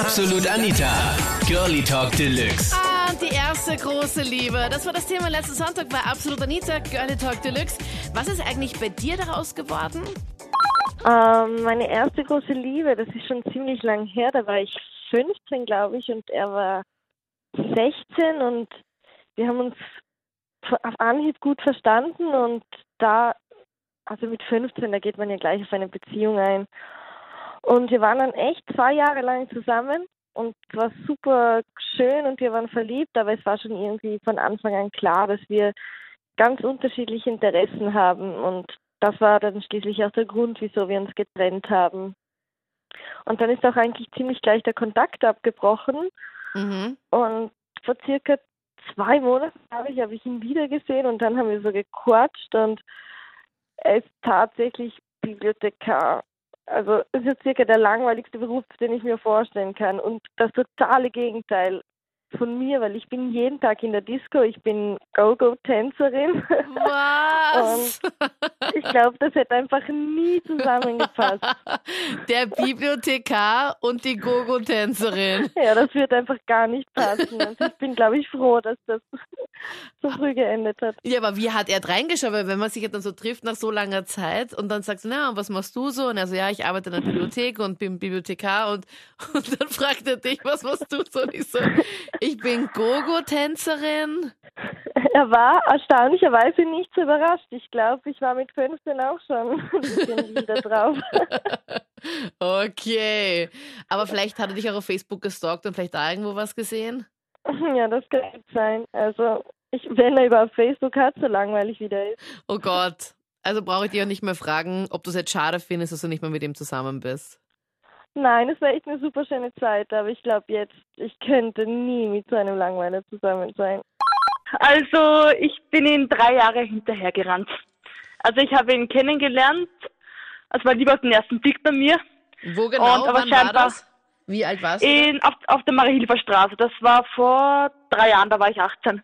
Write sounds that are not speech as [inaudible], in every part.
Absolut Anita. Girlie Talk Deluxe. Ah, die erste große Liebe. Das war das Thema letzten Sonntag bei Absolut Anita, Girlie Talk Deluxe. Was ist eigentlich bei dir daraus geworden? Ähm, meine erste große Liebe, das ist schon ziemlich lang her. Da war ich 15, glaube ich, und er war 16 und wir haben uns auf Anhieb gut verstanden und da, also mit 15, da geht man ja gleich auf eine Beziehung ein. Und wir waren dann echt zwei Jahre lang zusammen und es war super schön und wir waren verliebt, aber es war schon irgendwie von Anfang an klar, dass wir ganz unterschiedliche Interessen haben und das war dann schließlich auch der Grund, wieso wir uns getrennt haben. Und dann ist auch eigentlich ziemlich gleich der Kontakt abgebrochen Mhm. und vor circa zwei Monaten habe ich, habe ich ihn wieder gesehen und dann haben wir so gequatscht und er ist tatsächlich Bibliothekar. Also es ist circa der langweiligste Beruf, den ich mir vorstellen kann. Und das totale Gegenteil von mir, weil ich bin jeden Tag in der Disco, ich bin Go-Go-Tänzerin Was? [laughs] ich glaube, das hätte einfach nie zusammengepasst. [laughs] Der Bibliothekar und die Gogo-Tänzerin. Ja, das wird einfach gar nicht passen. Also ich bin, glaube ich, froh, dass das [laughs] so früh geendet hat. Ja, aber wie hat er reingeschaut? Weil wenn man sich dann so trifft nach so langer Zeit und dann sagst du, na, und was machst du so? Und er so, ja, ich arbeite in der Bibliothek und bin Bibliothekar und, und dann fragt er dich, was machst du so? Und ich so, ich bin Gogo-Tänzerin. Er war erstaunlicherweise nicht so überrascht. Ich glaube, ich war mit 15 auch schon [laughs] wieder drauf. [laughs] Okay. Aber vielleicht hat er dich auch auf Facebook gestalkt und vielleicht da irgendwo was gesehen? [laughs] Ja, das kann sein. Also, ich, wenn er überhaupt Facebook hat, so langweilig wie der ist. Oh Gott. Also brauche ich dich auch nicht mehr fragen, ob du es jetzt schade findest, dass du nicht mehr mit ihm zusammen bist. Nein, es war echt eine super schöne Zeit, aber ich glaube jetzt, ich könnte nie mit so einem Langweiler zusammen sein. Also ich bin ihm drei Jahre hinterhergerannt. Also ich habe ihn kennengelernt. Es war lieber auf den ersten Blick bei mir. Wo genau? Und aber Wann war das? Wie alt warst du? In, auf, auf der Marie-Hilfer Straße. Das war vor drei Jahren, da war ich 18.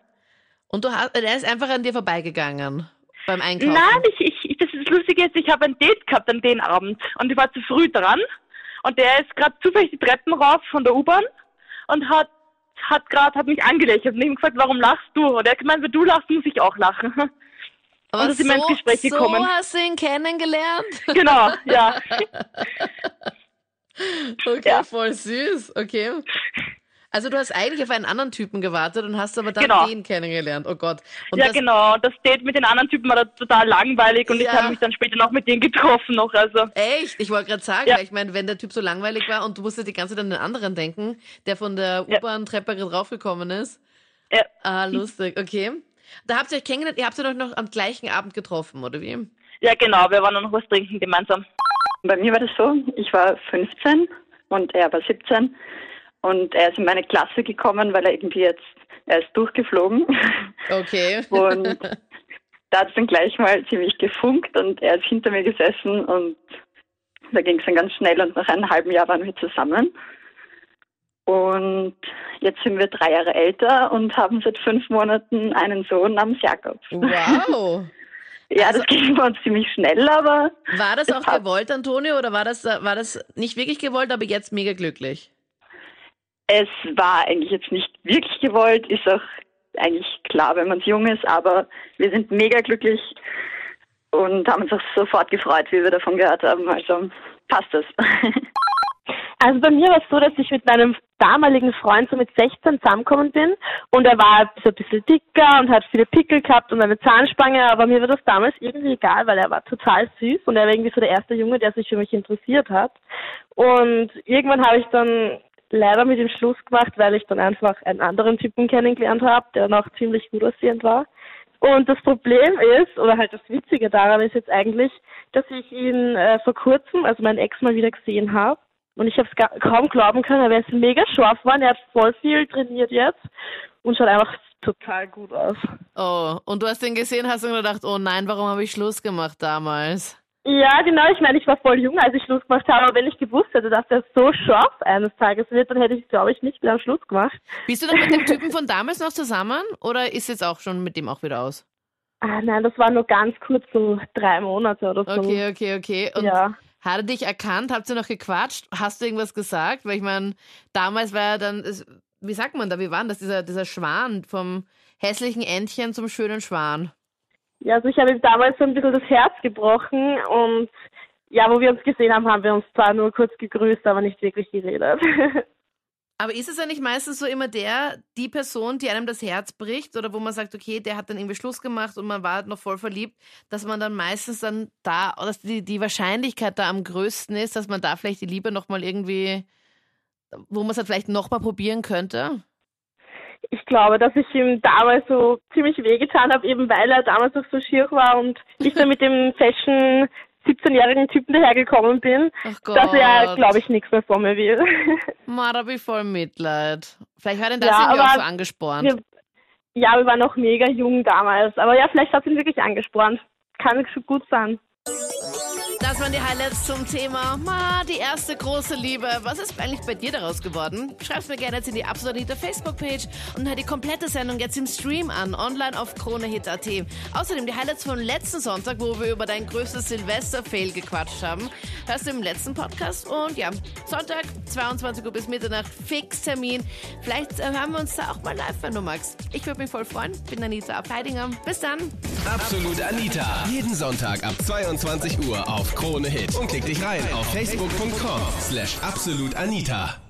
Und du hast, er ist einfach an dir vorbeigegangen beim Einkaufen. Nein, ich, ich, das ist Lustige ist, ich habe ein Date gehabt an den Abend und ich war zu früh dran. Und der ist gerade zufällig die Treppen rauf von der U-Bahn und hat hat gerade hat mich angelächelt und ich hab gefragt, warum lachst du? Und er hat gemeint, wenn du lachst, muss ich auch lachen. [laughs] Aber und da sind wir ins Gespräch so gekommen. hast du ihn kennengelernt? [laughs] [laughs] genau, ja. Okay, Ja. voll süß. Okay. Also du hast eigentlich auf einen anderen Typen gewartet und hast aber dann Genau. den kennengelernt. Oh Gott. Und ja, das, genau. Das Date mit den anderen Typen war da total langweilig und ich Ja. habe mich dann später noch mit denen getroffen noch. Also Echt? Ich wollte gerade sagen, Ja. ich meine, wenn der Typ so langweilig war und du musstest die ganze Zeit an den anderen denken, der von der Ja. U-Bahn-Treppe draufgekommen ist. Ja. Ah, lustig. Okay. Da habt ihr euch kennengelernt, ihr habt euch noch am gleichen Abend getroffen, oder wie? ja, genau. Wir waren noch was trinken gemeinsam. Bei mir war das so, ich war 15 und er war 17 und er ist in meine Klasse gekommen, weil er irgendwie jetzt, er ist durchgeflogen Okay. [laughs] und da hat es dann gleich mal ziemlich gefunkt und er ist hinter mir gesessen und da ging es dann ganz schnell und nach einem halben Jahr waren wir zusammen. Und jetzt sind wir drei Jahre älter und haben seit fünf Monaten einen Sohn namens Jakob. Wow. [laughs] Ja, Also- das ging bei uns ziemlich schnell, aber War das auch hat- gewollt, Antonio, oder war das, war das nicht wirklich gewollt, aber jetzt mega glücklich? Es war eigentlich jetzt nicht wirklich gewollt, ist auch eigentlich klar, wenn man jung ist, aber wir sind mega glücklich und haben uns auch sofort gefreut, wie wir davon gehört haben. Also passt es. [laughs] Also bei mir war es so, dass ich mit meinem damaligen Freund so mit 16 zusammengekommen bin und er war so ein bisschen dicker und hat viele Pickel gehabt und eine Zahnspange, aber mir war das damals irgendwie egal, weil er war total süß und er war irgendwie so der erste Junge, der sich für mich interessiert hat. Und irgendwann habe ich dann leider mit ihm Schluss gemacht, weil ich dann einfach einen anderen Typen kennengelernt habe, der noch ziemlich gut aussehend war. Und das Problem ist, oder halt das Witzige daran ist jetzt eigentlich, dass ich ihn äh, vor kurzem, also meinen Ex mal wieder gesehen habe. Und ich habe es kaum glauben können, er ist mega scharf geworden, er hat voll viel trainiert jetzt und schaut einfach total gut aus. Oh, und du hast den gesehen, hast du gedacht, oh nein, warum habe ich Schluss gemacht damals? Ja, genau, ich meine, ich war voll jung, als ich Schluss gemacht habe, aber wenn ich gewusst hätte, dass er so scharf eines Tages wird, dann hätte ich, glaube ich, nicht mehr Schluss gemacht. Bist du noch mit dem [laughs] Typen von damals noch zusammen oder ist jetzt auch schon mit dem auch wieder aus? Ah, nein, das war nur ganz kurz, so drei Monate oder so. Okay, okay, okay. Und ja. Hat er dich erkannt? Habt ihr noch gequatscht? Hast du irgendwas gesagt? Weil ich meine, damals war er dann, wie sagt man da, wie war das, dieser, dieser Schwan vom hässlichen Entchen zum schönen Schwan? Ja, also ich habe ihm damals so ein bisschen das Herz gebrochen und ja, wo wir uns gesehen haben, haben wir uns zwar nur kurz gegrüßt, aber nicht wirklich geredet. [laughs] Aber ist es ja nicht meistens so immer der, die Person, die einem das Herz bricht oder wo man sagt, okay, der hat dann irgendwie Schluss gemacht und man war halt noch voll verliebt, dass man dann meistens dann da, dass die, die Wahrscheinlichkeit da am größten ist, dass man da vielleicht die Liebe nochmal irgendwie, wo man es halt vielleicht nochmal probieren könnte? Ich glaube, dass ich ihm damals so ziemlich wehgetan habe, eben weil er damals noch so schier war und ich dann mit dem Fashion 17-jährigen Typen dahergekommen bin, dass er, glaube ich, nichts mehr von mir will. [laughs] Ma, da ich voll Mitleid. Vielleicht hat ihn das ja, irgendwie auch so angespornt. Wir, ja, wir waren noch mega jung damals. Aber ja, vielleicht hat ihn wirklich angespornt. Kann so gut sein. Das waren die Highlights zum Thema Ma, die erste große Liebe. Was ist eigentlich bei dir daraus geworden? Schreib's mir gerne jetzt in die Absolute Facebook-Page und hör die komplette Sendung jetzt im Stream an, online auf KroneHit.at. Außerdem die Highlights von letzten Sonntag, wo wir über dein größtes Silvester-Fail gequatscht haben, hörst du im letzten Podcast. Und ja, Sonntag, 22 Uhr bis Mitternacht, Fix-Termin. Vielleicht äh, hören wir uns da auch mal live, wenn du magst. Ich würde mich voll freuen. Bin Anita Ableidinger. Bis dann. Absolut Anita. Jeden Sonntag ab 22 Uhr auf Krone Hit. Und klick dich rein auf facebook.com slash absolutanita.